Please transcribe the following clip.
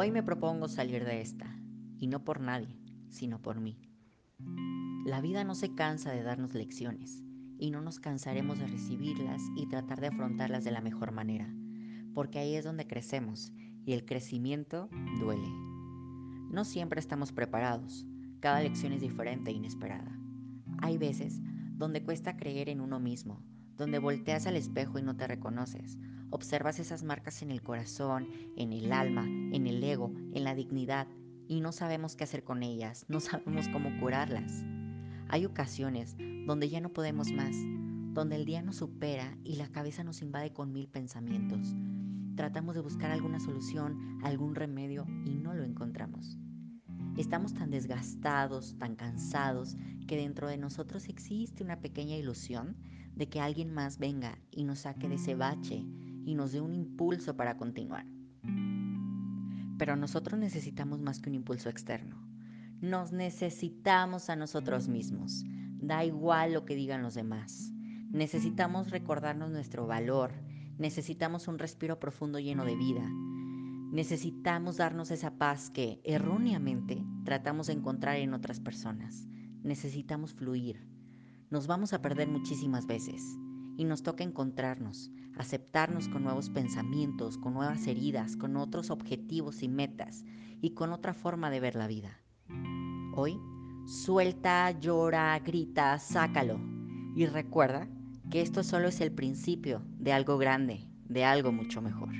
Hoy me propongo salir de esta, y no por nadie, sino por mí. La vida no se cansa de darnos lecciones, y no nos cansaremos de recibirlas y tratar de afrontarlas de la mejor manera, porque ahí es donde crecemos, y el crecimiento duele. No siempre estamos preparados, cada lección es diferente e inesperada. Hay veces donde cuesta creer en uno mismo, donde volteas al espejo y no te reconoces, observas esas marcas en el corazón, en el alma, en el ego, en la dignidad, y no sabemos qué hacer con ellas, no sabemos cómo curarlas. Hay ocasiones donde ya no podemos más, donde el día nos supera y la cabeza nos invade con mil pensamientos. Tratamos de buscar alguna solución, algún remedio y no lo encontramos. Estamos tan desgastados, tan cansados, que dentro de nosotros existe una pequeña ilusión de que alguien más venga y nos saque de ese bache y nos dé un impulso para continuar. Pero nosotros necesitamos más que un impulso externo. Nos necesitamos a nosotros mismos. Da igual lo que digan los demás. Necesitamos recordarnos nuestro valor. Necesitamos un respiro profundo lleno de vida. Necesitamos darnos esa paz que erróneamente tratamos de encontrar en otras personas. Necesitamos fluir. Nos vamos a perder muchísimas veces y nos toca encontrarnos, aceptarnos con nuevos pensamientos, con nuevas heridas, con otros objetivos y metas y con otra forma de ver la vida. Hoy, suelta, llora, grita, sácalo y recuerda que esto solo es el principio de algo grande, de algo mucho mejor.